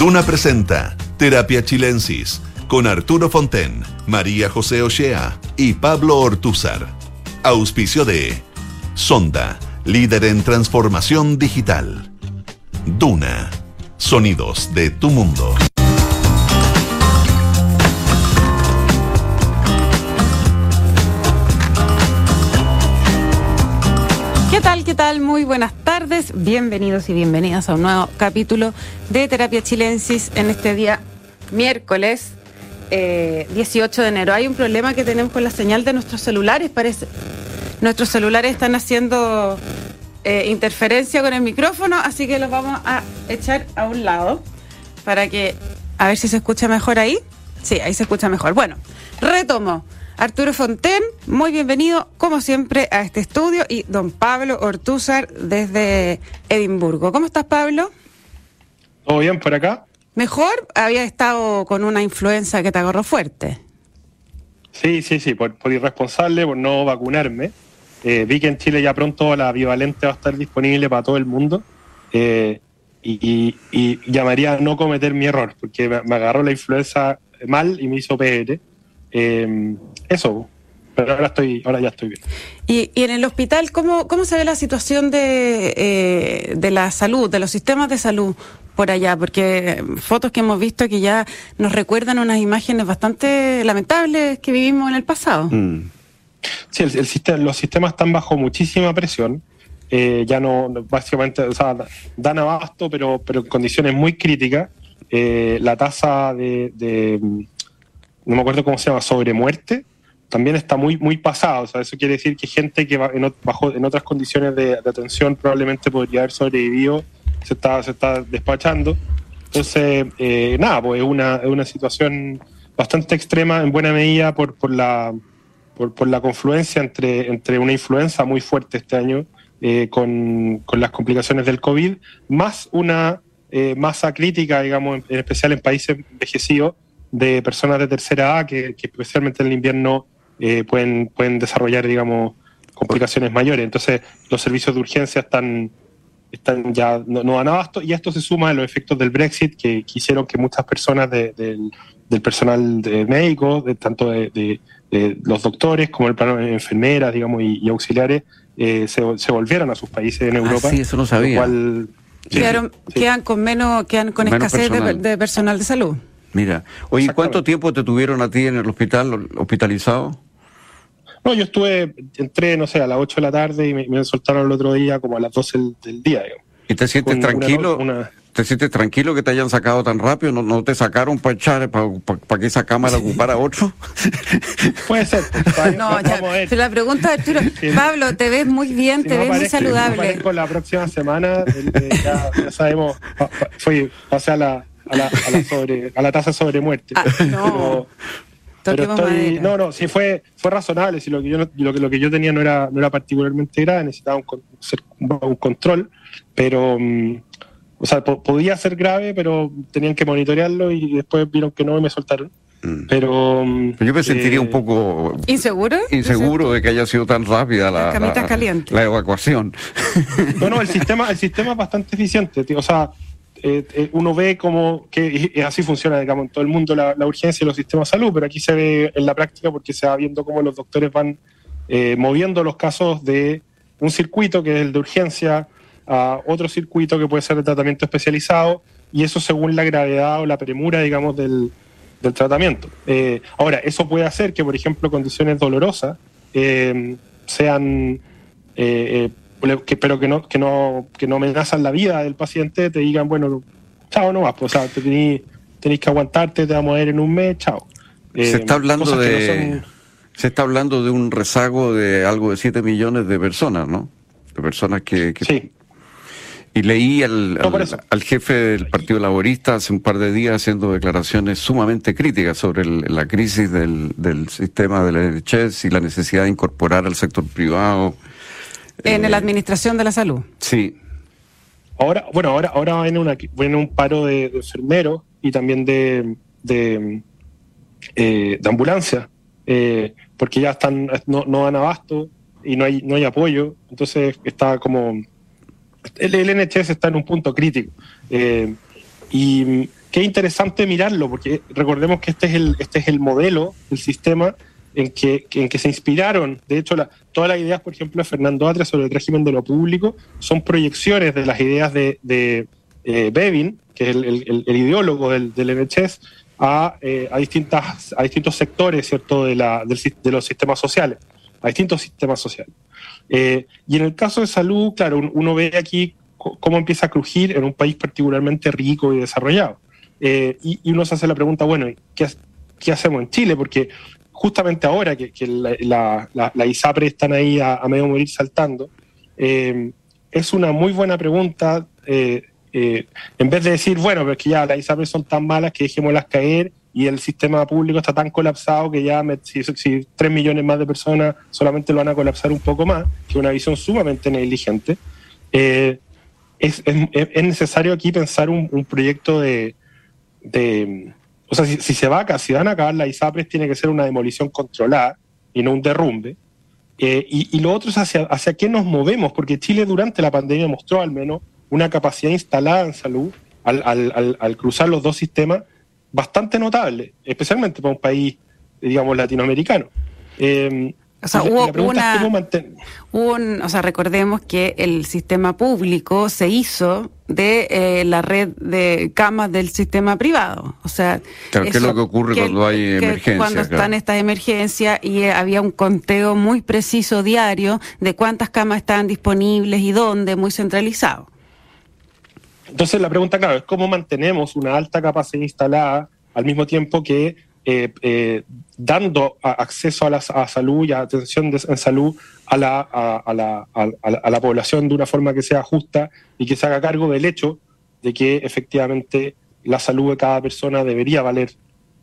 Duna presenta Terapia Chilensis con Arturo Fonten, María José Ochea y Pablo Ortúzar. Auspicio de Sonda, líder en transformación digital. Duna, sonidos de tu mundo. Muy buenas tardes. Bienvenidos y bienvenidas a un nuevo capítulo de Terapia Chilensis en este día miércoles eh, 18 de enero. Hay un problema que tenemos con la señal de nuestros celulares, parece. Nuestros celulares están haciendo eh, interferencia con el micrófono, así que los vamos a echar a un lado para que a ver si se escucha mejor ahí. Sí, ahí se escucha mejor. Bueno, retomo. Arturo Fonten, muy bienvenido, como siempre, a este estudio. Y don Pablo Ortúzar, desde Edimburgo. ¿Cómo estás, Pablo? ¿Todo bien por acá? Mejor, había estado con una influenza que te agarró fuerte. Sí, sí, sí, por, por irresponsable, por no vacunarme. Eh, vi que en Chile ya pronto la bivalente va a estar disponible para todo el mundo. Eh, y, y, y, llamaría a no cometer mi error, porque me, me agarró la influenza mal y me hizo PR. Eh, eso, pero ahora estoy, ahora ya estoy bien. Y, y en el hospital, ¿cómo, ¿cómo se ve la situación de, eh, de la salud, de los sistemas de salud por allá? Porque fotos que hemos visto que ya nos recuerdan unas imágenes bastante lamentables que vivimos en el pasado. Mm. Sí, el, el sistema, los sistemas están bajo muchísima presión. Eh, ya no, básicamente, o sea, dan abasto, pero, pero en condiciones muy críticas. Eh, la tasa de, de, no me acuerdo cómo se llama, sobre muerte, también está muy, muy pasada. O sea, eso quiere decir que gente que va en, bajo, en otras condiciones de, de, atención probablemente podría haber sobrevivido, se está, se está despachando. Entonces, eh, nada, pues es una, es una situación bastante extrema en buena medida por, por, la, por, por la confluencia entre, entre una influenza muy fuerte este año eh, con, con, las complicaciones del COVID, más una eh, masa crítica, digamos, en, en, especial en países envejecidos, de personas de tercera A que, que especialmente en el invierno eh, pueden, pueden desarrollar, digamos, complicaciones mayores. Entonces, los servicios de urgencia están, están ya no, no dan abasto y esto se suma a los efectos del Brexit que, que hicieron que muchas personas de, de, del personal de médico, de, tanto de, los doctores como el plano de enfermeras, digamos, y, y auxiliares, eh, se, se, volvieran a sus países en Europa. Ah, sí, eso no sabía. Cual, quedaron, sí. quedan con menos, quedan con menos escasez personal. De, de personal de salud. Mira, oye, ¿cuánto tiempo te tuvieron a ti en el hospital hospitalizado? No, yo estuve, entré, no sé, a las 8 de la tarde y me, me soltaron el otro día como a las 12 del, del día. Digamos. ¿Y te sientes Con tranquilo? Una, una... ¿Te sientes tranquilo que te hayan sacado tan rápido? ¿No, no te sacaron para echar, para pa, pa que esa cámara ocupara otro? Puede ser. no, ya, la pregunta, Arturo, Pablo, te ves muy bien, si te no ves aparezco, muy saludable. Si la próxima semana, eh, ya, ya, sabemos, fui, pasé a la, a la, a la, sobre, a la tasa sobre muerte. Ah, no. Pero, pero estoy, no, no, sí fue, fue razonable, si lo que yo lo que, lo que yo tenía no era, no era particularmente grave, necesitaba un, control, pero um, o sea, po podía ser grave, pero tenían que monitorearlo y después vieron que no y me soltaron. Mm. Pero, yo me sentiría eh, un poco inseguro inseguro de que haya sido tan rápida la, la, la, evacuación. No, no, el sistema, el sistema es bastante eficiente, tío. o sea, eh, eh, uno ve como que así funciona, digamos, en todo el mundo la, urgencia y los sistemas de salud, pero aquí se ve en la práctica porque se va viendo cómo los doctores van eh, moviendo los casos de un circuito que es el de urgencia a otro circuito que puede ser de tratamiento especializado y eso según la gravedad o la premura, digamos, del, del tratamiento. Ahora, eso puede hacer que, por ejemplo, condiciones dolorosas sean que, pero que no, que, no, que no amenazan la vida del paciente, te digan, bueno, chao no pues, o sea, te tenéis, tenéis que aguantarte, te vamos a ir en un mes, chao. Se está hablando de... No son... Se está hablando de un rezago de algo de 7 millones de personas, ¿no? De personas que... que... Sí. Y leí al, no, al, al, jefe del Partido Laborista hace un par de días haciendo declaraciones sumamente críticas sobre el, la crisis del, del sistema de la NHS y la necesidad de incorporar al sector privado. En eh, la administración de la salud. Sí. Ahora, bueno, ahora, ahora viene, una, viene un paro de, de enfermeros y también de, de, eh, de ambulancia, eh, porque ya están, no, no dan abasto y no hay, no hay apoyo. Entonces está como el, el NHS está en un punto crítico. Eh, y, es interesante mirarlo, porque recordemos que este es el, este es el modelo, el sistema en que, en que se inspiraron. De hecho, todas las ideas, por ejemplo, de Fernando Atria sobre el régimen de lo público son proyecciones de las ideas de, eh, Bevin, que es el, ideólogo del, del NHS, a, eh, distintas, a distintos sectores ¿cierto? De, la, de los sistemas sociales, a distintos sistemas sociales. Eh, y en el caso de salud, claro, uno ve aquí cómo empieza a crujir en un país particularmente rico y desarrollado. y, uno se hace la pregunta, bueno, ¿qué, ¿qué hacemos en Chile? Porque justamente ahora que, la, la, ISAPRE están ahí a, medio morir saltando, eh, es una muy buena pregunta. Eh, eh, en vez de decir, bueno, pero es que ya las ISAPRE son tan malas que dejémoslas caer y el sistema público está tan colapsado que ya si, si 3 millones más de personas solamente lo van a colapsar un poco más, que es una visión sumamente negligente. es, es, es, necesario aquí pensar un, proyecto de o sea, si, se va si van a acabar la ISAPRES, tiene que ser una demolición controlada y no un derrumbe. Eh, y, lo otro es hacia, hacia qué nos movemos, porque Chile durante la pandemia mostró al menos una capacidad instalada en salud al, al, al, cruzar los dos sistemas bastante notable, especialmente para un país, digamos, latinoamericano. Eh, o sea, hubo una, un, o sea, recordemos que el sistema público se hizo de eh, la red de camas del sistema privado. O sea, claro, ¿qué es lo que ocurre cuando hay emergencias? Cuando están estas emergencias y eh, había un conteo muy preciso diario de cuántas camas estaban disponibles y dónde, muy centralizado. Entonces la pregunta, claro, es cómo mantenemos una alta capacidad instalada al mismo tiempo que eh, eh, dando acceso a la salud y atención en salud a la, a, la, a, la, población de una forma que sea justa y que se haga cargo del hecho de que efectivamente la salud de cada persona debería valer,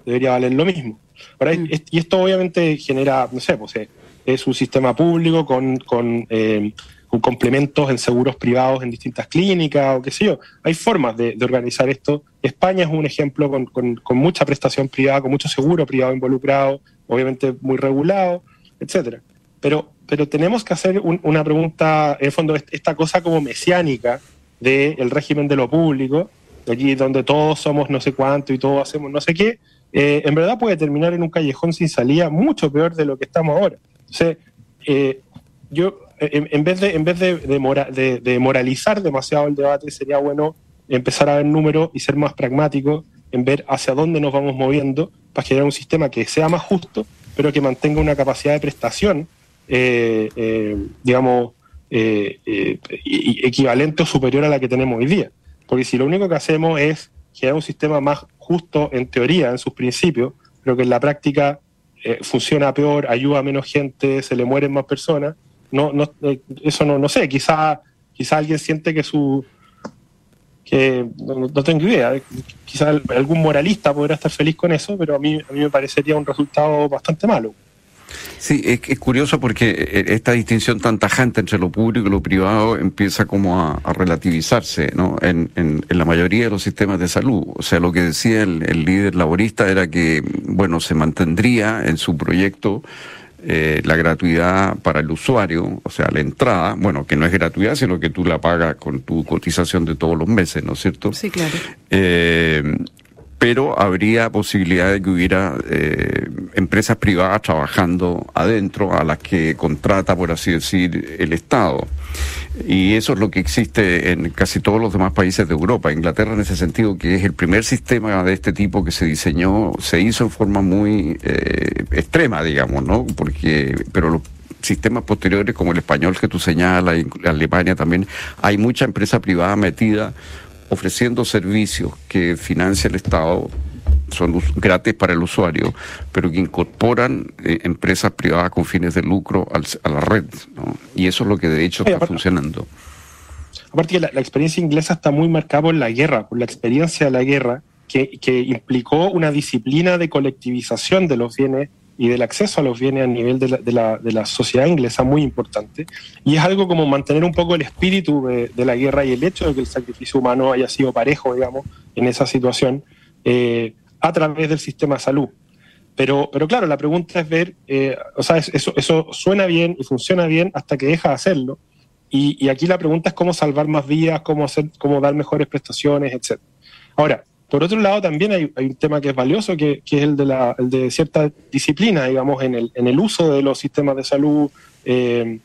debería valer lo mismo. Ahora, mm. Y esto obviamente genera, no sé, pues, eh, es un sistema público con, con con complementos en seguros privados en distintas clínicas o qué sé yo. Hay formas de, organizar esto. España es un ejemplo con, mucha prestación privada, con mucho seguro privado involucrado, obviamente muy regulado, etcétera. Pero, pero tenemos que hacer una pregunta, en el fondo, esta cosa como mesiánica del régimen de lo público, allí donde todos somos no sé cuánto y todos hacemos no sé qué, eh, en verdad puede terminar en un callejón sin salida mucho peor de lo que estamos ahora. Entonces, eh, yo en, vez de, en vez de, de, moralizar demasiado el debate, sería bueno empezar a ver números y ser más pragmáticos en ver hacia dónde nos vamos moviendo para generar un sistema que sea más justo, pero que mantenga una capacidad de prestación, eh, eh, digamos, eh, equivalente o superior a la que tenemos hoy día. Porque si lo único que hacemos es generar un sistema más justo en teoría, en sus principios, pero que en la práctica funciona peor, ayuda a menos gente, se le mueren más personas, no, no, eh, eso no, no sé, quizá, quizá alguien siente que su que no, tengo idea, quizá algún moralista podrá estar feliz con eso, pero a mí, a mí me parecería un resultado bastante malo. Sí, es, curioso porque eh, esta distinción tan tajante entre lo público y lo privado empieza como a, relativizarse ¿no? En, en, la mayoría de los sistemas de salud. O sea, lo que decía el líder laborista era que, bueno, se mantendría en su proyecto eh, la gratuidad para el usuario, o sea, la entrada, bueno, que no es gratuidad, sino que tú la pagas con tu cotización de todos los meses, ¿no es cierto? Sí, claro. Eh, pero habría posibilidad de que hubiera eh, empresas privadas trabajando adentro a las que contrata, por así decir, el Estado. Y eso es lo que existe en casi todos los demás países de Europa. Inglaterra, en ese sentido, que es el primer sistema de este tipo que se diseñó, se hizo en forma muy eh, extrema, digamos, ¿no? Porque, pero los sistemas posteriores, como el español que tú señalas, Alemania también, hay mucha empresa privada metida ofreciendo servicios que financia el Estado son gratis para el usuario, pero que incorporan eh, empresas privadas con fines de lucro a la red. Y eso es lo que de hecho está funcionando. Aparte que la, experiencia inglesa está muy marcada por la guerra, por la experiencia de la guerra, que, que implicó una disciplina de colectivización de los bienes y del acceso a los bienes a nivel de la, de la, de la sociedad inglesa muy importante. Y es algo como mantener un poco el espíritu de, de, la guerra y el hecho de que el sacrificio humano haya sido parejo, digamos, en esa situación, eh, a través del sistema de salud. Pero, pero claro, la pregunta es ver, eh, o sea, eso, eso suena bien y funciona bien hasta que deja de hacerlo. Y, y, aquí la pregunta es cómo salvar más vidas, cómo, hacer, cómo dar mejores prestaciones, etc. Ahora, por otro lado, también hay, un tema que es valioso, que, es el de, la, de cierta disciplina, digamos, en el, el uso de los sistemas de salud, eh,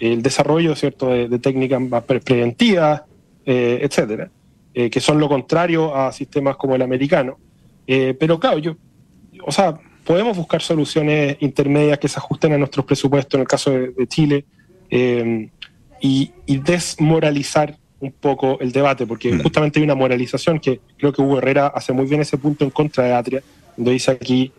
el desarrollo ¿cierto? de, técnicas preventivas, eh, etcétera, eh, que son lo contrario a sistemas como el americano. pero claro, yo, o sea, podemos buscar soluciones intermedias que se ajusten a nuestros presupuestos, en el caso de, Chile, y desmoralizar un poco el debate, porque mm. justamente hay una moralización que creo que Hugo Herrera hace muy bien ese punto en contra de Atria, donde dice aquí,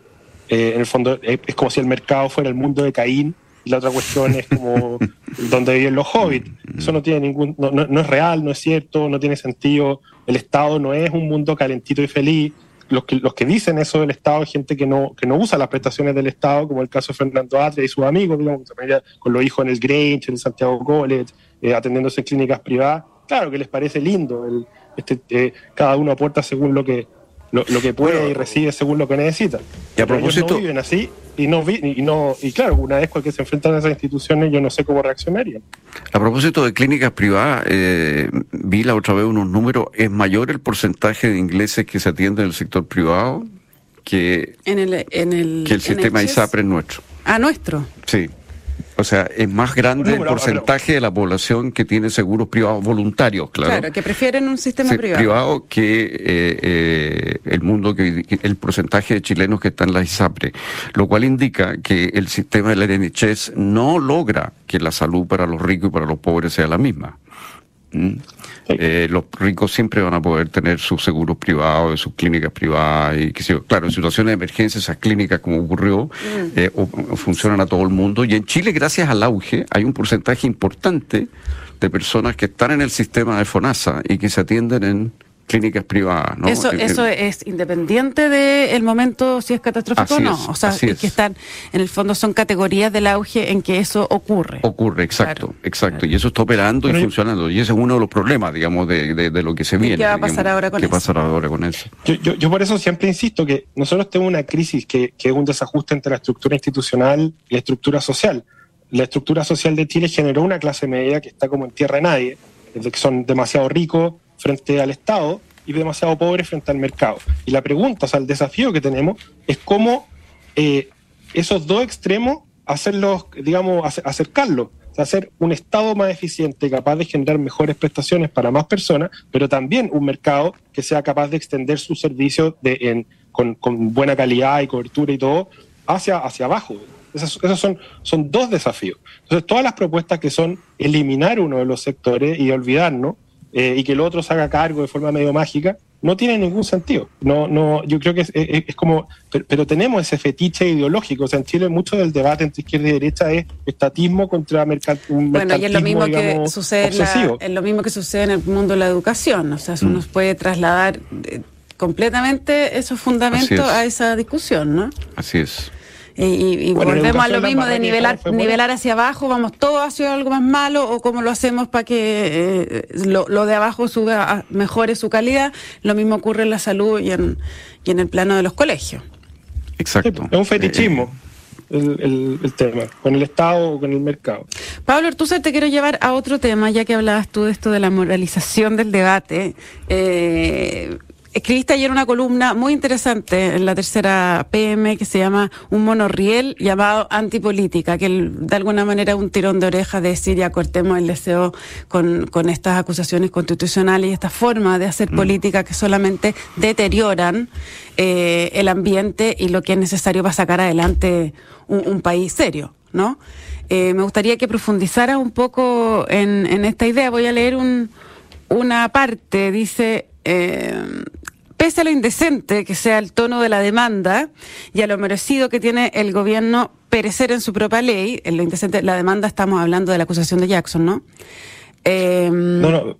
eh, en el fondo, es, como si el mercado fuera el mundo de Caín y la otra cuestión es como donde viven los hobbits. Mm. Eso no tiene ningún, no, no, es real, no es cierto, no tiene sentido. El Estado no es un mundo calentito y feliz. Los que, los que dicen eso del Estado es gente que no, que no usa las prestaciones del Estado, como el caso de Fernando Atria y sus amigos, digamos, con los hijos en el Grange, en el Santiago College, eh, atendiéndose en clínicas privadas claro que les parece lindo. El, este, eh, cada uno aporta según lo que lo, que puede y recibe según lo que necesita. Y a propósito. no viven así y no, y no y claro, una vez que se enfrentan a esas instituciones, yo no sé cómo reaccionarían. A propósito de clínicas privadas, eh, vi la otra vez unos números. ¿Es mayor el porcentaje de ingleses que se atienden en el sector privado que, en el, en el, que el sistema ISAPRE nuestro? ¿A nuestro? Sí. O sea, es más grande el porcentaje de la población que tiene seguros privados voluntarios, claro. Claro, que prefieren un sistema privado. privado que eh, eh, el mundo, que, el porcentaje de chilenos que están en la ISAPRE, lo cual indica que el sistema del NHS no logra que la salud para los ricos y para los pobres sea la misma. ¿Mm? Eh, los ricos siempre van a poder tener sus seguros privados, sus clínicas privadas y que claro, en situaciones de emergencia esas clínicas como ocurrió mm. eh, funcionan a todo el mundo y en Chile gracias al auge hay un porcentaje importante de personas que están en el sistema de FONASA y que se atienden en clínicas privadas. ¿no? Eso, eso es independiente del momento si es catastrófico o no. o sea, es. que están, en el fondo son categorías del auge en que eso ocurre. Ocurre, exacto, exacto. Y eso está operando y funcionando. Y ese es uno de los problemas, digamos, de, de, lo que se viene. ¿Qué va a pasar ahora con ¿Qué eso? pasará ahora con eso? Yo, yo, yo, por eso siempre insisto que nosotros tenemos una crisis que, que es un desajuste entre la estructura institucional y la estructura social. La estructura social de Chile generó una clase media que está como en tierra de nadie, que son demasiado ricos, frente al Estado y demasiado pobre frente al mercado. Y la pregunta, o sea, el desafío que tenemos es cómo eh, esos dos extremos hacerlos, digamos, acercarlos, hacer un Estado más eficiente, capaz de generar mejores prestaciones para más personas, pero también un mercado que sea capaz de extender sus servicios de, con, buena calidad y cobertura y todo hacia, hacia abajo. Esos, esos, son, son dos desafíos. Entonces, todas las propuestas que son eliminar uno de los sectores y olvidarnos, eh, y que el otro se haga cargo de forma medio mágica, no tiene ningún sentido. No, no, yo creo que es, como, pero, tenemos ese fetiche ideológico. O sea, en Chile mucho del debate entre izquierda y derecha es estatismo contra mercat, un Bueno, y es lo mismo que sucede en lo mismo que sucede en el mundo de la educación. O sea, eso mm. nos puede trasladar eh, completamente esos fundamentos a esa discusión, ¿no? Así es. Y, volvemos a lo mismo de nivelar, nivelar hacia abajo, vamos todos hacia algo más malo o cómo lo hacemos para que eh, lo, de abajo suba, mejore su calidad. Lo mismo ocurre en la salud y en, y en el plano de los colegios. Exacto. es un fetichismo. El, el, tema, con el Estado o con el mercado. Pablo Ortúzar, te quiero llevar a otro tema, ya que hablabas tú de esto de la moralización del debate. Eh, Escribiste ayer una columna muy interesante en la tercera PM que se llama Un monorriel llamado Antipolítica, que de alguna manera es un tirón de oreja de decir ya cortemos el deseo con, con estas acusaciones constitucionales y esta forma de hacer mm. política que solamente deterioran eh, el ambiente y lo que es necesario para sacar adelante un, país serio, ¿no? Eh, me gustaría que profundizara un poco en, en esta idea. Voy a leer un, una parte, dice eh, pese a lo indecente que sea el tono de la demanda y a lo merecido que tiene el gobierno perecer en su propia ley, en lo indecente, la demanda estamos hablando de la acusación de Jackson, ¿no? Eh, no, no,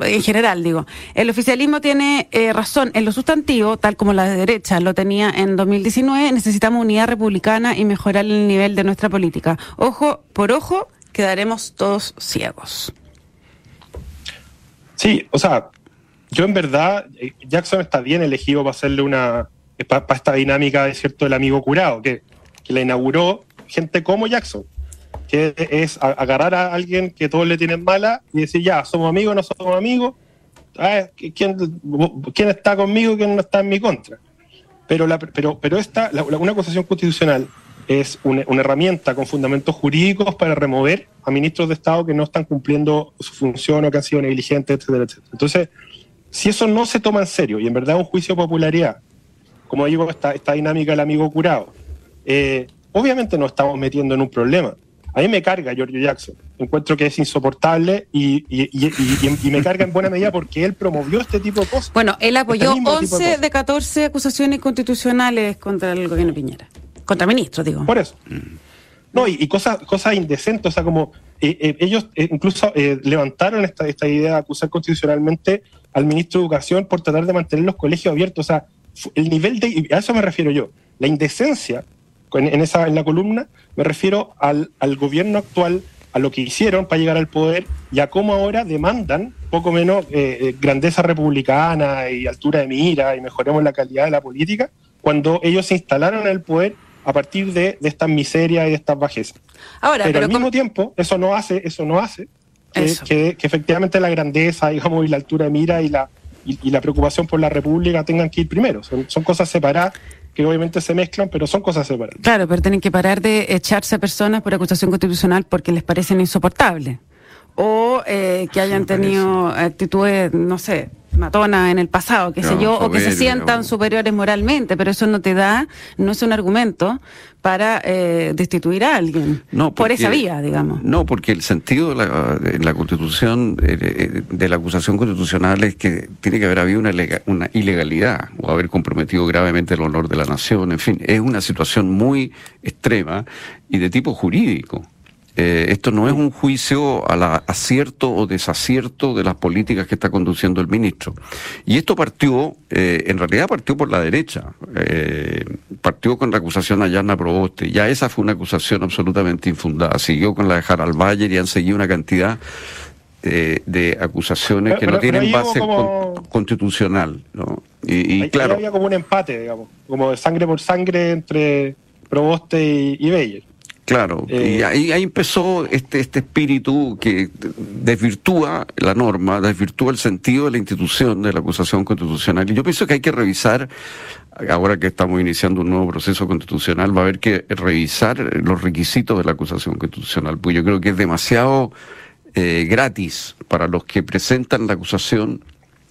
En general, digo. El oficialismo tiene eh, razón en lo sustantivo, tal como la de derecha lo tenía en 2019. Necesitamos unidad republicana y mejorar el nivel de nuestra política. Ojo por ojo, quedaremos todos ciegos. Sí, o sea, yo en verdad, eh, Jackson está bien elegido para hacerle una, para, esta dinámica, de cierto, del amigo curado, que, que la inauguró gente como Jackson, que es agarrar a alguien que todos le tienen mala y decir, ya, somos amigos, no somos amigos, ¿quién, quién está conmigo y quién no está en mi contra. Pero, la, pero, pero esta, una acusación constitucional es una, herramienta con fundamentos jurídicos para remover a ministros de Estado que no están cumpliendo su función o que han sido negligentes, etcétera, etcétera. Entonces, si eso no se toma en serio y en verdad es un juicio de popularidad, como digo, esta, esta dinámica del amigo curado, eh, obviamente nos estamos metiendo en un problema. A mí me carga Giorgio Jackson. Encuentro que es insoportable y, me carga en buena medida porque él promovió este tipo de cosas. Bueno, él apoyó 11 de, de, 14 acusaciones constitucionales contra el gobierno Piñera. Contra ministros, digo. Por eso. No, y, cosas, cosas indecentes, o sea, como eh, eh, ellos eh, incluso levantaron esta, esta idea de acusar constitucionalmente al ministro de Educación por tratar de mantener los colegios abiertos. O sea, el nivel de, a eso me refiero yo, la indecencia en, esa, en la columna, me refiero al, gobierno actual, a lo que hicieron para llegar al poder y a cómo ahora demandan poco menos grandeza republicana y altura de mira y mejoremos la calidad de la política, cuando ellos se instalaron en el poder a partir de, de estas miserias y de estas bajezas. Ahora, pero, al mismo tiempo, eso no hace, eso no hace que, efectivamente la grandeza, digamos, y la altura de mira y la, y, la preocupación por la República tengan que ir primero. Son, son cosas separadas que obviamente se mezclan, pero son cosas separadas. Claro, pero tienen que parar de echarse a personas por acusación constitucional porque les parecen insoportables. O eh, que hayan tenido actitudes, no sé, matona en el pasado, qué sé yo, o que se sientan superiores moralmente, pero eso no te da, no es un argumento para eh, destituir a alguien no, por esa vía, digamos. No, porque el sentido de la, de la constitución, eh, eh, de la acusación constitucional es que tiene que haber habido una, una ilegalidad o haber comprometido gravemente el honor de la nación, en fin, es una situación muy extrema y de tipo jurídico. Eh, esto no es un juicio al acierto o desacierto de las políticas que está conduciendo el ministro. Y esto partió, eh, en realidad partió por la derecha, eh, partió con la acusación a Yarna Proboste. Ya esa fue una acusación absolutamente infundada. Siguió con la de Harald Bayer y han seguido una cantidad de acusaciones que no tienen base constitucional. ¿no? Y, claro. había como un empate, digamos, como de sangre por sangre entre Proboste y, y Bayer. Claro, y eh, ahí, ahí, empezó este, este espíritu que desvirtúa la norma, desvirtúa el sentido de la institución de la acusación constitucional. Y yo pienso que hay que revisar, ahora que estamos iniciando un nuevo proceso constitucional, va a haber que revisar los requisitos de la acusación constitucional, pues yo creo que es demasiado eh, gratis para los que presentan la acusación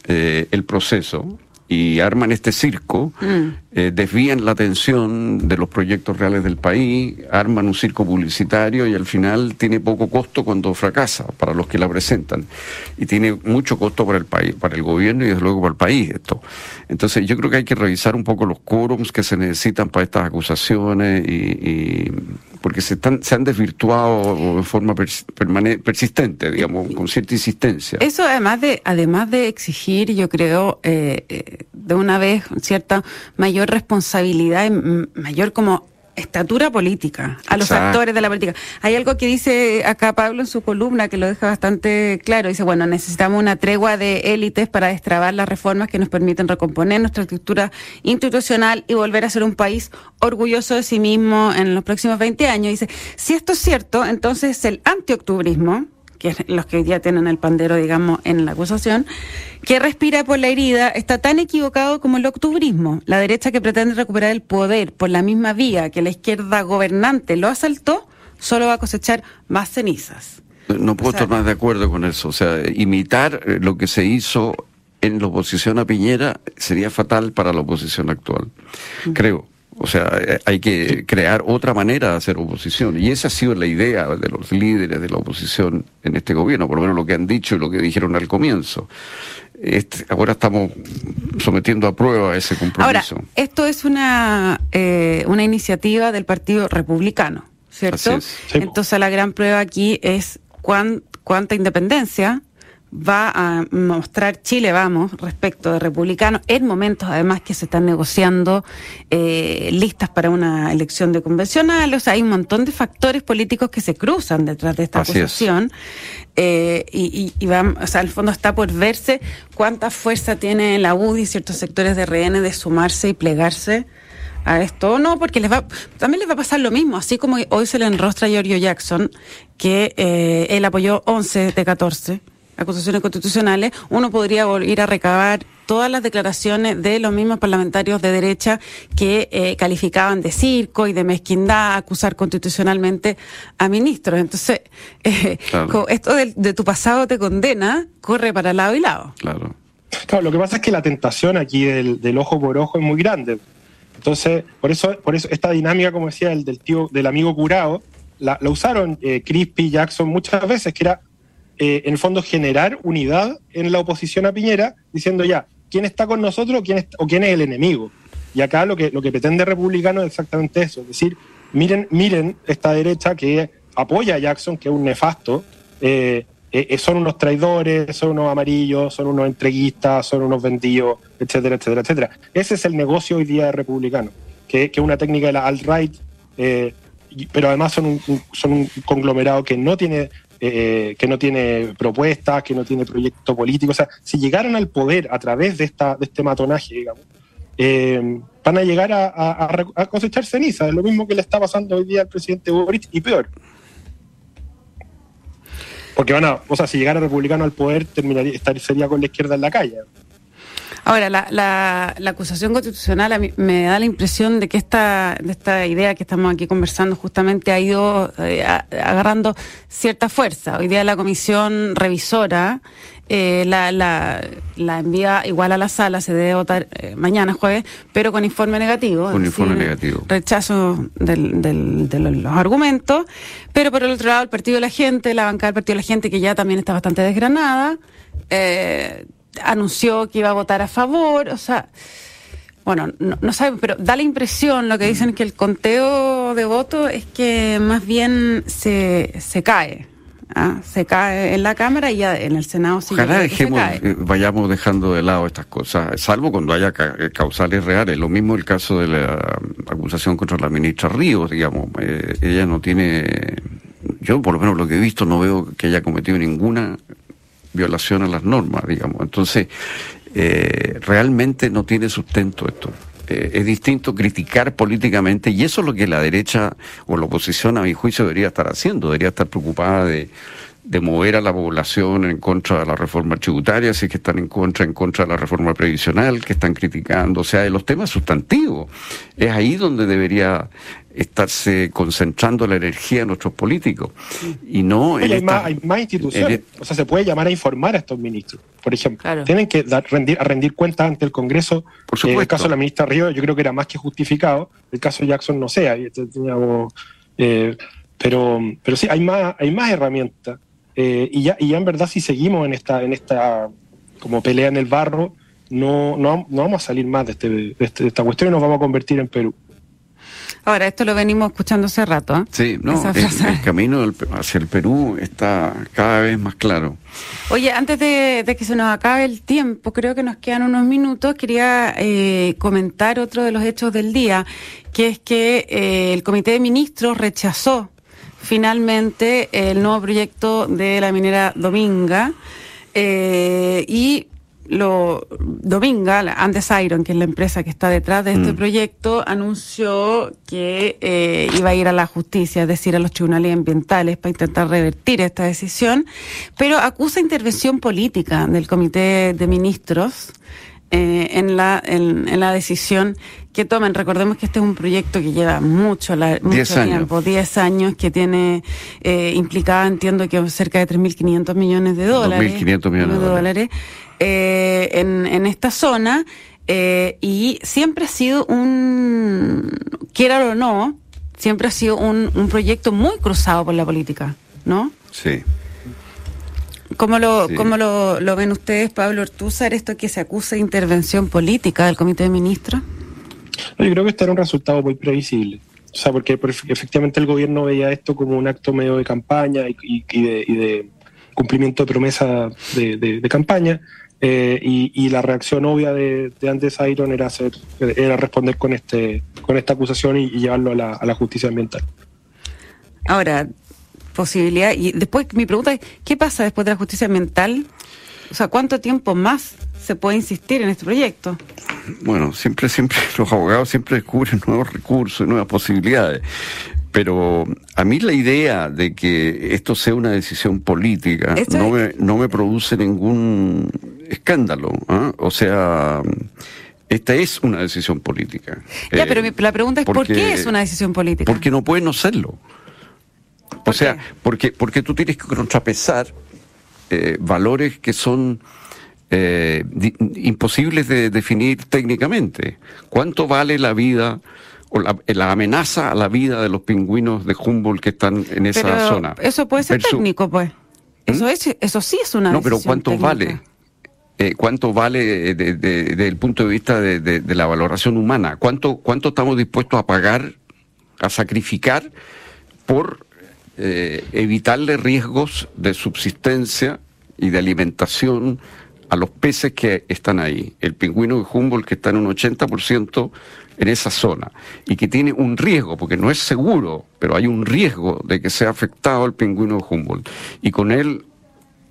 eh, el proceso y arman este circo, mm. Eh, desvían la atención de los proyectos reales del país, arman un circo publicitario y al final tiene poco costo cuando fracasa para los que la presentan y tiene mucho costo para el país, para el gobierno y desde luego para el país esto. Entonces yo creo que hay que revisar un poco los quórums que se necesitan para estas acusaciones y, porque se, están, se han desvirtuado de forma persistente, digamos, con cierta insistencia. Eso además de, además de exigir, yo creo, eh, eh de una vez cierta mayor responsabilidad, mayor como estatura política, a los actores de la política. Hay algo que dice acá Pablo en su columna que lo deja bastante claro. Dice, bueno, necesitamos una tregua de élites para destrabar las reformas que nos permiten recomponer nuestra estructura institucional y volver a ser un país orgulloso de sí mismo en los próximos 20 años. Dice, si esto es cierto, entonces el antioctubrismo, que es los que ya tienen el pandero, digamos, en la acusación, que respira por la herida, está tan equivocado como el octubrismo. La derecha que pretende recuperar el poder por la misma vía que la izquierda gobernante lo asaltó, solo va a cosechar más cenizas. No puedo estar más de acuerdo con eso. O sea, imitar eh, lo que se hizo en la oposición a Piñera sería fatal para la oposición actual. Creo. O sea, eh, hay que crear otra manera de hacer oposición. Y esa ha sido la idea de los líderes de la oposición en este gobierno, por lo menos lo que han dicho y lo que dijeron al comienzo. Este, ahora estamos sometiendo a prueba ese compromiso. Ahora, esto es una, eh, una iniciativa del Partido Republicano, ¿cierto? Entonces la gran prueba aquí es cuánta independencia va a mostrar Chile, vamos, respecto de republicanos, en momentos además que se están negociando eh, listas para una elección de convencional, o sea, hay un montón de factores políticos que se cruzan detrás de esta acusación. Eh, y, y, o sea, al fondo está por verse cuánta fuerza tiene la UDI y ciertos sectores de RN de sumarse y plegarse a esto no, porque les va, también les va a pasar lo mismo, así como hoy se le enrostra a Giorgio Jackson, que eh, él apoyó 11 de 14 acusaciones constitucionales, uno podría ir a recabar todas las declaraciones de los mismos parlamentarios de derecha que eh, calificaban de circo y de mezquindad acusar constitucionalmente a ministros. Entonces, eh, esto de, tu pasado te condena, corre para lado y lado. Claro. Claro, lo que pasa es que la tentación aquí del, ojo por ojo es muy grande. Entonces, por eso, por eso esta dinámica, como decía, el del tío, del amigo curado, la, usaron eh, Crispy, Jackson muchas veces, que era eh, en el fondo generar unidad en la oposición a Piñera, diciendo ya, ¿quién está con nosotros quién, o quién es el enemigo? Y acá lo que, lo que pretende Republicano es exactamente eso, es decir, miren, miren esta derecha que apoya a Jackson, que es un nefasto, eh, eh, son unos traidores, son unos amarillos, son unos entreguistas, son unos vendidos, etcétera, etcétera, etcétera. Ese es el negocio hoy día de Republicano, que es una técnica de la alt-right, pero además son un, son un conglomerado que no tiene eh, que no tiene propuestas, que no tiene proyecto político. O sea, si llegaran al poder a través de, esta, de este matonaje, digamos, eh, van a llegar a, cosechar ceniza. Es lo mismo que le está pasando hoy día al presidente Boric y peor. Porque van a, o sea, si llegara republicano al poder, terminaría, sería con la izquierda en la calle. Ahora, la, la, la, acusación constitucional a mí me da la impresión de que esta, de esta idea que estamos aquí conversando justamente ha ido eh, agarrando cierta fuerza. Hoy día la comisión revisora eh, la, la, la, envía igual a la sala, se debe votar eh, mañana jueves, pero con informe negativo. Con informe negativo. Rechazo del, del, de los argumentos. Pero por el otro lado, el Partido de la Gente, la bancada del Partido de la Gente, que ya también está bastante desgranada, eh, anunció que iba a votar a favor, o sea, bueno, no, no sabemos, pero da la impresión, lo que dicen que el conteo de votos es que más bien se, se cae. ¿ah? Se cae en la Cámara y ya en el Senado sí Ojalá dejemos, eh, vayamos dejando de lado estas cosas, salvo cuando haya eh, causales reales. Lo mismo el caso de la acusación contra la ministra Ríos, digamos. Eh, ella no tiene, yo por lo menos lo que he visto no veo que haya cometido ninguna violación a las normas, digamos. Entonces, eh, realmente no tiene sustento esto. Eh, es distinto criticar políticamente y eso es lo que la derecha o la oposición, a mi juicio, debería estar haciendo. Debería estar preocupada de, de mover a la población en contra de la reforma tributaria, si es que están en contra, en contra de la reforma previsional, que están criticando, o sea, de los temas sustantivos. Es ahí donde debería estarse concentrando la energía de nuestros políticos. Y no hay, más, hay, más, instituciones. o sea, se puede llamar a informar a estos ministros, por ejemplo. Tienen que dar, rendir, a rendir cuentas ante el Congreso. Por supuesto. el caso de la ministra Río, yo creo que era más que justificado. El caso de Jackson no sea. Eh, pero, pero sí, hay más, hay más herramientas. Eh, y, ya, y ya en verdad si seguimos en esta, en esta como pelea en el barro, no, no, no vamos a salir más de, este, de, este, esta cuestión y nos vamos a convertir en Perú. Ahora, esto lo venimos escuchando hace rato. ¿eh? Sí, no, el, camino hacia el Perú está cada vez más claro. Oye, antes de, que se nos acabe el tiempo, creo que nos quedan unos minutos, quería eh, comentar otro de los hechos del día, que es que eh, el Comité de Ministros rechazó finalmente el nuevo proyecto de la minera Dominga eh, y lo Dominga, Andes Iron, que es la empresa que está detrás de este mm. proyecto, anunció que eh, iba a ir a la justicia, es decir, a los tribunales ambientales para intentar revertir esta decisión, pero acusa intervención política del Comité de Ministros eh, en, la, en, la decisión que tomen. Recordemos que este es un proyecto que lleva mucho, la, mucho tiempo, 10 años, que tiene eh, implicada, entiendo que cerca de 3.500 millones de dólares. 2.500 millones de dólares eh, en, en esta zona eh, y siempre ha sido un, quiera o no, siempre ha sido un, un proyecto muy cruzado por la política, ¿no? Sí. ¿Cómo lo, cómo lo, lo ven ustedes, Pablo Ortúzar, esto que se acusa de intervención política del Comité de Ministros? Yo creo que este era un resultado muy previsible. O sea, porque efectivamente el gobierno veía esto como un acto medio de campaña y, y, de, y de, cumplimiento de promesa de, de campaña. Eh, y, la reacción obvia de, de Andes Iron era, hacer, era responder con, este, con esta acusación y, llevarlo a la, a la, justicia ambiental. Ahora, posibilidad, y después mi pregunta es, ¿qué pasa después de la justicia ambiental? O sea, ¿cuánto tiempo más se puede insistir en este proyecto? Bueno, siempre, siempre los abogados siempre descubren nuevos recursos y nuevas posibilidades. Pero a mí la idea de que esto sea una decisión política no me, no me produce ningún escándalo. ¿ah? O sea, esta es una decisión política. Ya, pero la pregunta es ¿por qué es una decisión política? Porque no puede no serlo. O sea, porque, porque tú tienes que contrapesar eh, valores que son eh, imposibles de definir técnicamente. ¿Cuánto vale la vida o la, amenaza a la vida de los pingüinos de Humboldt que están en esa zona? Eso puede ser técnico, pues. ¿Mm? Eso, es, eso sí es una. No, pero ¿cuánto vale? Eh, ¿Cuánto vale desde el punto de vista de, la valoración humana? ¿Cuánto, ¿Cuánto estamos dispuestos a pagar, a sacrificar por eh, evitarle riesgos de subsistencia y de alimentación a los peces que están ahí. El pingüino de Humboldt que está en un 80% en esa zona y que tiene un riesgo, porque no es seguro, pero hay un riesgo de que sea afectado el pingüino de Humboldt. Y con él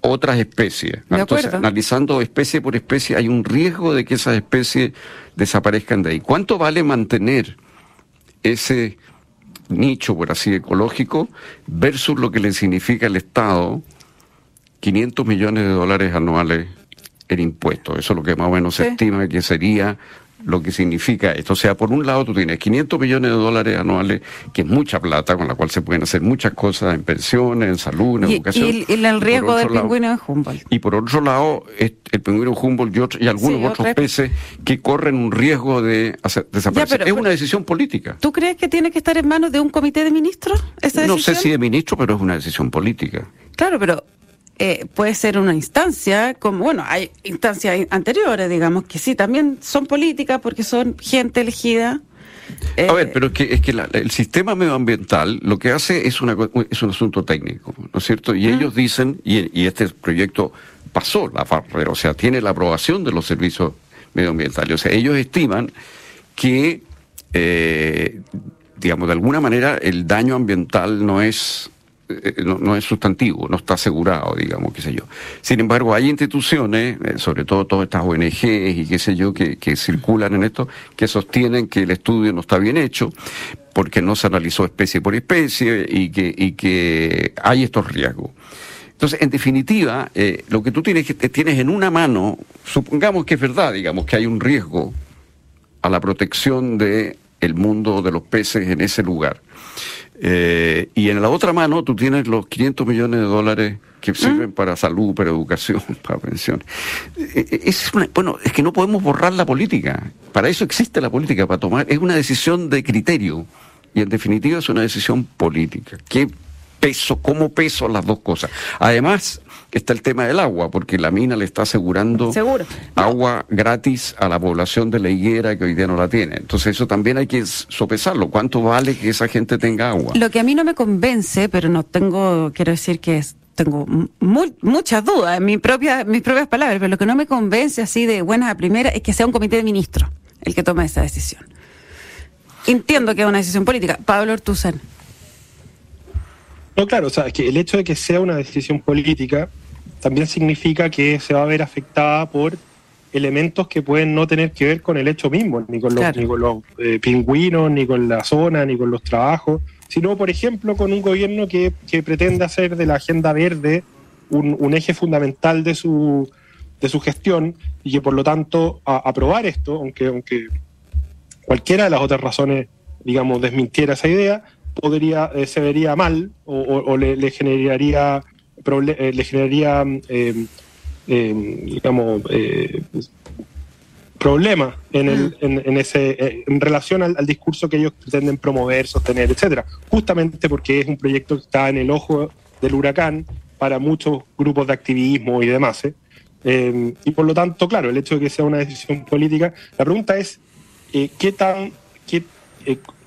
otras especies. Entonces, analizando especie por especie, hay un riesgo de que esas especies desaparezcan de ahí. ¿Cuánto vale mantener ese nicho, por así, ecológico, versus lo que le significa al Estado 500 millones de dólares anuales en impuestos. Eso es lo que más o menos se estima que sería lo que significa esto. O sea, por un lado tú tienes 500 millones de dólares anuales, que es mucha plata, con la cual se pueden hacer muchas cosas en pensiones, en salud, en educación. Y, el riesgo del pingüino de Humboldt. Y por otro lado, el pingüino Humboldt y, algunos otros peces que corren un riesgo de desaparecer. es una decisión política. ¿Tú crees que tiene que estar en manos de un comité de ministros esa No sé si de ministro, pero es una decisión política. Claro, pero eh, puede ser una instancia, como, bueno, hay instancias anteriores, digamos, que sí, también son políticas porque son gente elegida. a ver, eh, pero es que, es que el sistema medioambiental lo que hace es, una, es un asunto técnico, ¿no es cierto? Y ellos dicen, y, este proyecto pasó, la o sea, tiene la aprobación de los servicios medioambientales. O sea, ellos estiman que, eh, digamos, de alguna manera el daño ambiental no es eh, no, es sustantivo, no está asegurado, digamos, qué sé yo. Sin embargo, hay instituciones, eh, sobre todo todas estas ONGs y qué sé yo, que, circulan en esto, que sostienen que el estudio no está bien hecho, porque no se analizó especie por especie y que, y que hay estos riesgos. Entonces, en definitiva, eh, lo que tú tienes, que tienes en una mano, supongamos que es verdad, digamos, que hay un riesgo a la protección del el mundo de los peces en ese lugar. Eh, y en la otra mano tú tienes los 500 millones de dólares que sirven ¿Mm? para salud, para educación, para pensiones. Eh, eh, es bueno, es que no podemos borrar la política. Para eso existe la política, para tomar. Es una decisión de criterio. Y en definitiva es una decisión política. ¿Qué peso, cómo peso las dos cosas? Además, está el tema del agua, porque la mina le está asegurando agua gratis a la población de la higuera que hoy día no la tiene. Entonces eso también hay que sopesarlo. ¿Cuánto vale que esa gente tenga agua? Lo que a mí no me convence, pero no tengo, quiero decir que tengo muchas dudas en mi propia, mis propias palabras, pero lo que no me convence así de buenas a primeras es que sea un comité de ministros el que tome esa decisión. Entiendo que es una decisión política. Pablo Ortuzan. No, claro, o sea, que el hecho de que sea una decisión política también significa que se va a ver afectada por elementos que pueden no tener que ver con el hecho mismo, ni con los, ni con los eh, pingüinos, ni con la zona, ni con los trabajos, sino, por ejemplo, con un gobierno que, pretende hacer de la agenda verde un, eje fundamental de su, de su gestión y que, por lo tanto, aprobar esto, aunque, aunque cualquiera de las otras razones, digamos, desmintiera esa idea, podría eh, se vería mal o, le generaría, em, em, digamos, eh, problemas en, el, mm. en, ese, eh, en relación al, discurso que ellos pretenden promover, sostener, etcétera. Justamente porque es un proyecto que está en el ojo del huracán para muchos grupos de activismo y demás. Em, y por lo tanto, claro, el hecho de que sea una decisión política, la pregunta es qué tan, qué,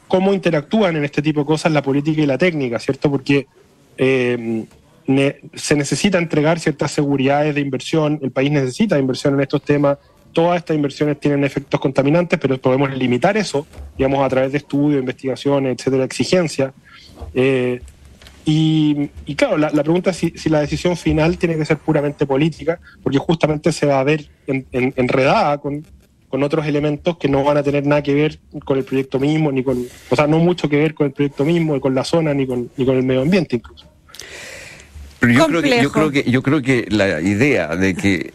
cómo interactúan en este tipo de cosas la política y la técnica, ¿cierto? Porque se necesita entregar ciertas seguridades de inversión, el país necesita inversión en estos temas, todas estas inversiones tienen efectos contaminantes, pero podemos limitar eso, digamos, a través de estudios, investigaciones, etcétera, exigencias. Eh, y, claro, la, pregunta es si, la decisión final tiene que ser puramente política, porque justamente se va a ver enredada con, otros elementos que no van a tener nada que ver con el proyecto mismo, ni con, o sea, no mucho que ver con el proyecto mismo, con la zona, ni con, ni con el medio ambiente incluso. Pero yo creo, que, yo creo que yo creo que la idea de que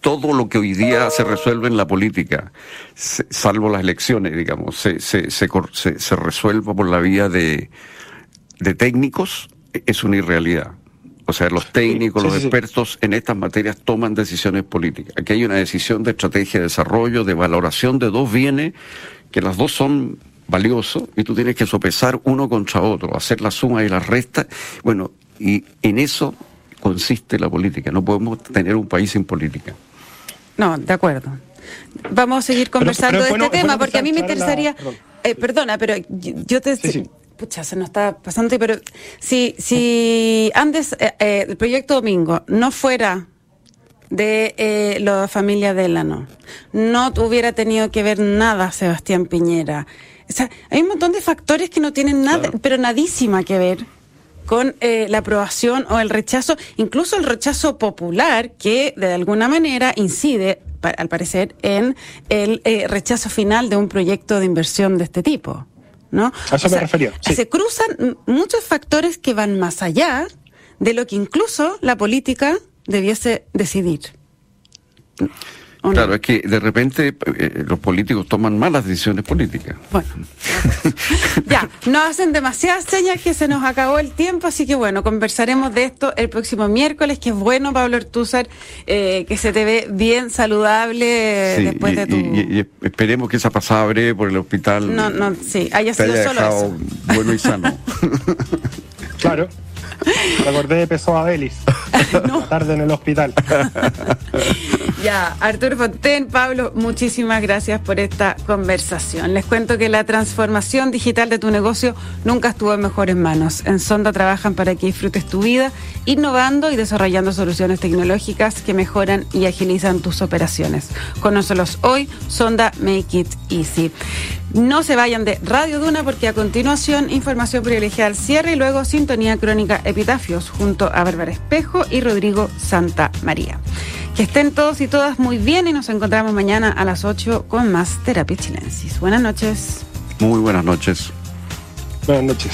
todo lo que hoy día se resuelve en la política, salvo las elecciones, digamos, se, se, se, se, resuelva por la vía de, de técnicos, es una irrealidad. O sea, los técnicos, los expertos en estas materias toman decisiones políticas. Aquí hay una decisión de estrategia de desarrollo, de valoración de dos bienes, que las dos son valiosos y tú tienes que sopesar uno contra otro, hacer la suma y la resta. Bueno, y en eso consiste la política. No podemos tener un país sin política. No, de acuerdo. Vamos a seguir conversando de este tema porque a mí me interesaría... Eh, perdona, pero yo te... Pucha, se nos está pasando, pero si, si antes eh, eh, el proyecto Domingo no fuera de la familia Delano, no hubiera tenido que ver nada Sebastián Piñera. O sea, hay un montón de factores que no tienen nada, pero nadísima que ver con eh, la aprobación o el rechazo, incluso el rechazo popular, que de alguna manera incide, al parecer, en el eh, rechazo final de un proyecto de inversión de este tipo. ¿no? A eso me refería. Se cruzan muchos factores que van más allá de lo que incluso la política debiese decidir. Claro, es que de repente eh, los políticos toman malas decisiones políticas. Bueno, ya, no hacen demasiadas señas que se nos acabó el tiempo, así que bueno, conversaremos de esto el próximo miércoles, que es bueno, Pablo Ortúzar, eh, que se te ve bien saludable después de tu... Y, esperemos que esa pasada breve por el hospital no, no, sí, haya sido solo eso. bueno y sano. claro. Me acordé de Pessoa Belis. no. Tarde en el hospital. Ya, Arturo Fonten, Pablo, muchísimas gracias por esta conversación. Les cuento que la transformación digital de tu negocio nunca estuvo en mejores manos. En Sonda trabajan para que disfrutes tu vida, innovando y desarrollando soluciones tecnológicas que mejoran y agilizan tus operaciones. Conócelos hoy, Sonda Make It Easy. No se vayan de Radio Duna porque a continuación información privilegiada al cierre y luego sintonía crónica Epitafios junto a Bárbara Espejo y Rodrigo Santa María. Que estén todos y todas muy bien y nos encontramos mañana a las 8 con más Terapia Chilensis. Buenas noches. Muy buenas noches. Buenas noches.